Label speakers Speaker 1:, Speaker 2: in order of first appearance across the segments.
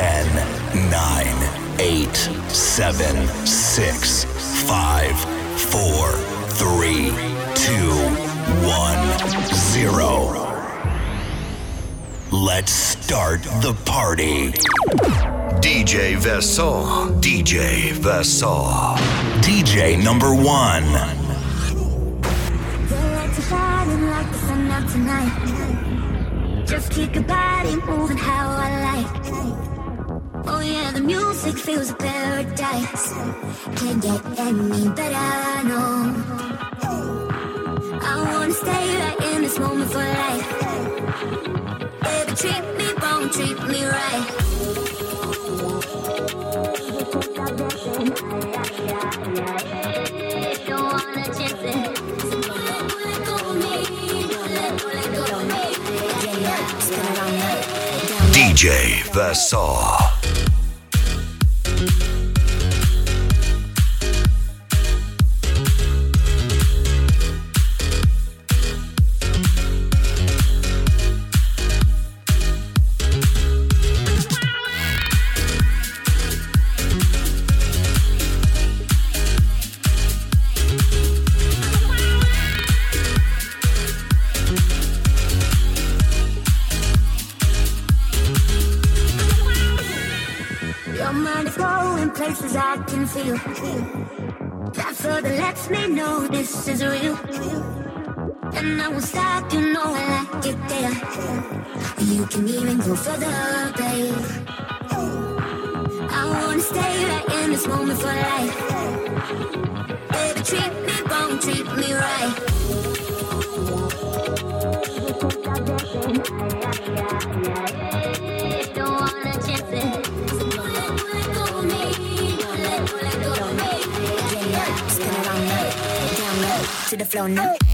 Speaker 1: 10, 9, 8, 7, 6, 5, 4, 3, 2, 1, 0. Let's start the party. DJ Vassal. DJ Vassal. DJ number one.
Speaker 2: like the sun out tonight. Just keep your body moving how I like. Oh yeah, the music feels a paradise. Can't get any better, no. I wanna stay right in this moment for life. Baby, treat me wrong, treat me right.
Speaker 1: DJ Vassal.
Speaker 2: This is real. And I won't stop, you know I like it there. You can even go further, babe. I wanna stay right in this moment for life. Floor now.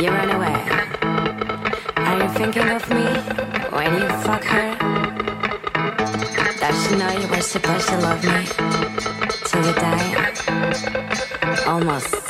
Speaker 2: you
Speaker 3: run away. Are you thinking of me when you fuck her? Does she know you were supposed to love me till we die? Almost.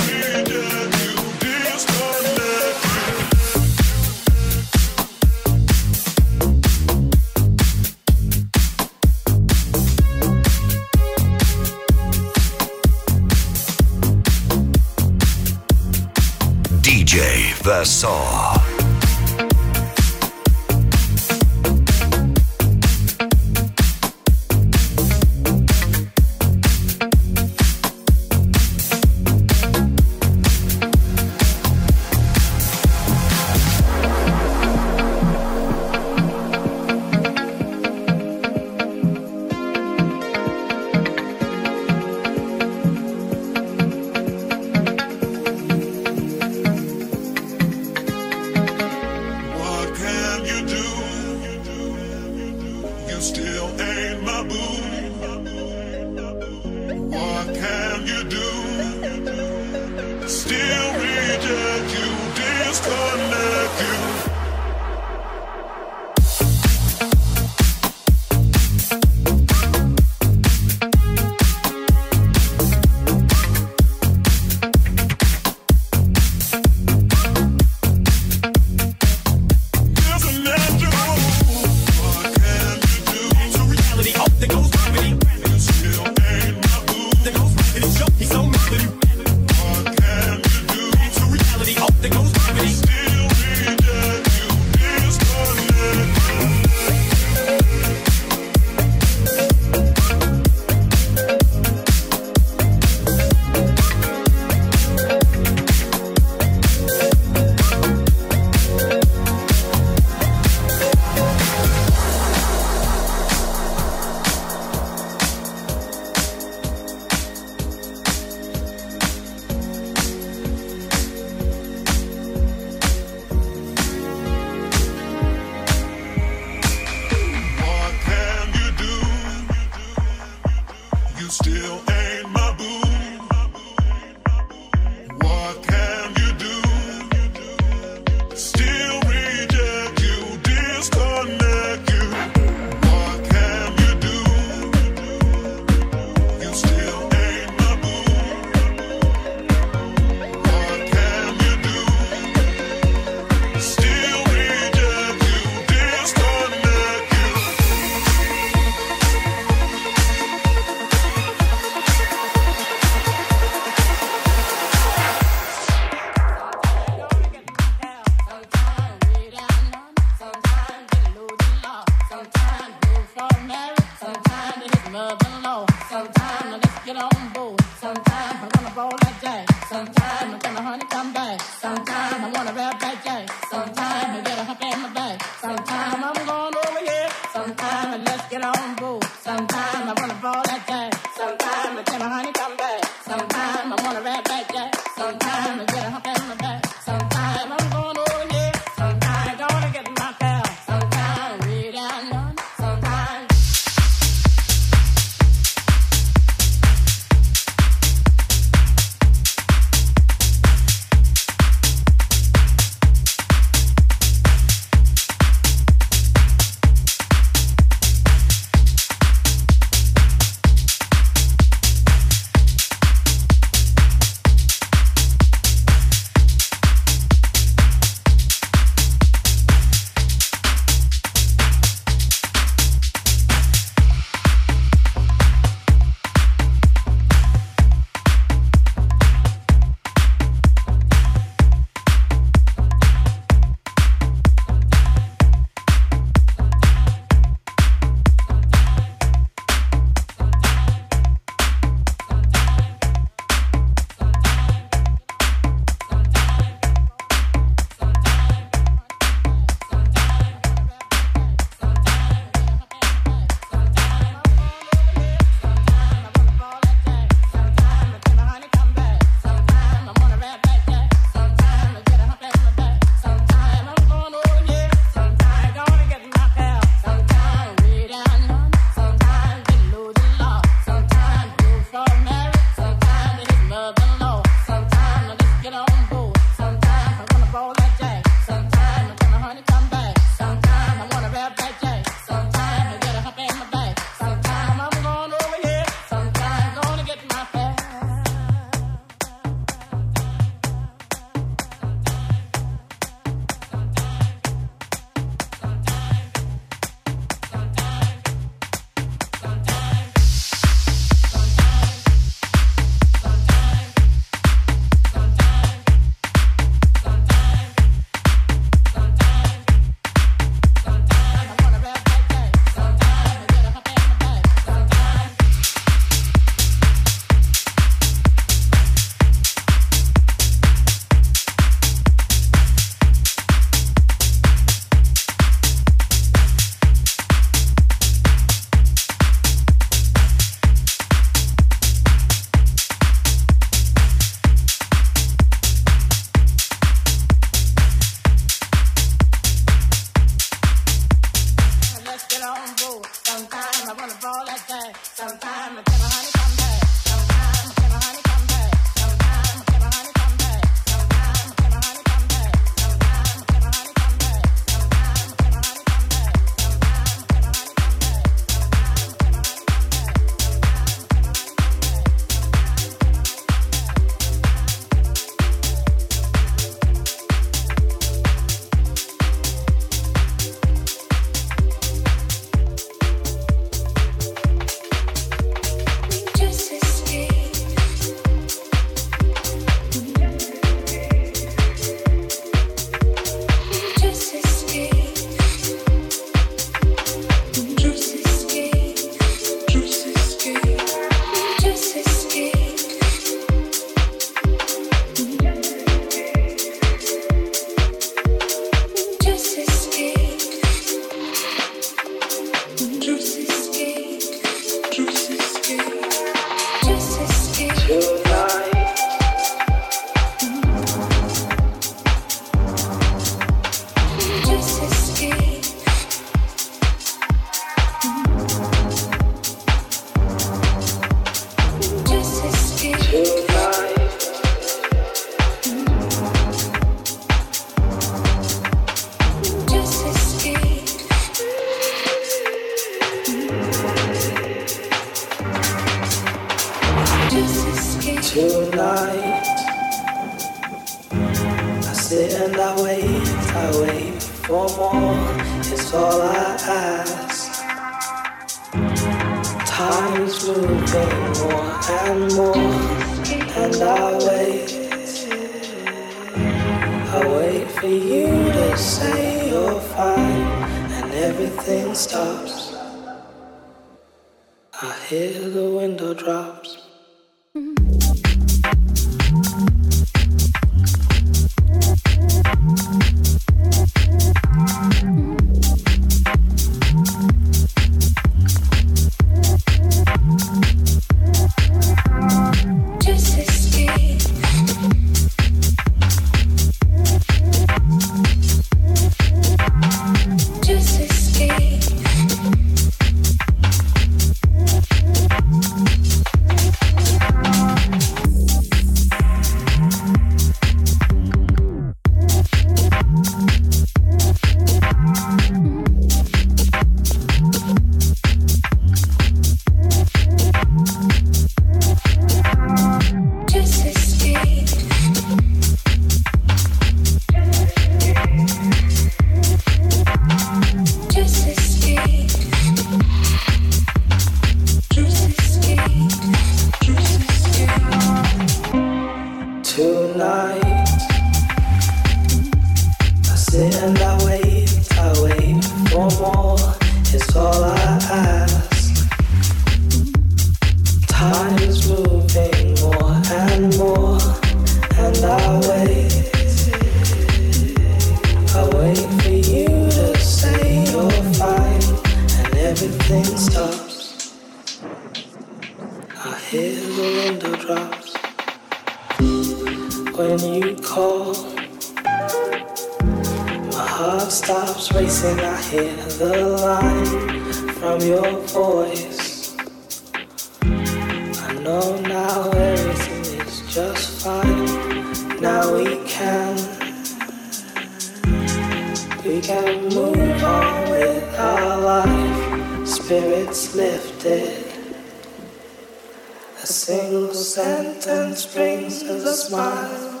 Speaker 1: The smile.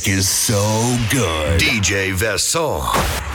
Speaker 1: Music is so good. DJ Vesson.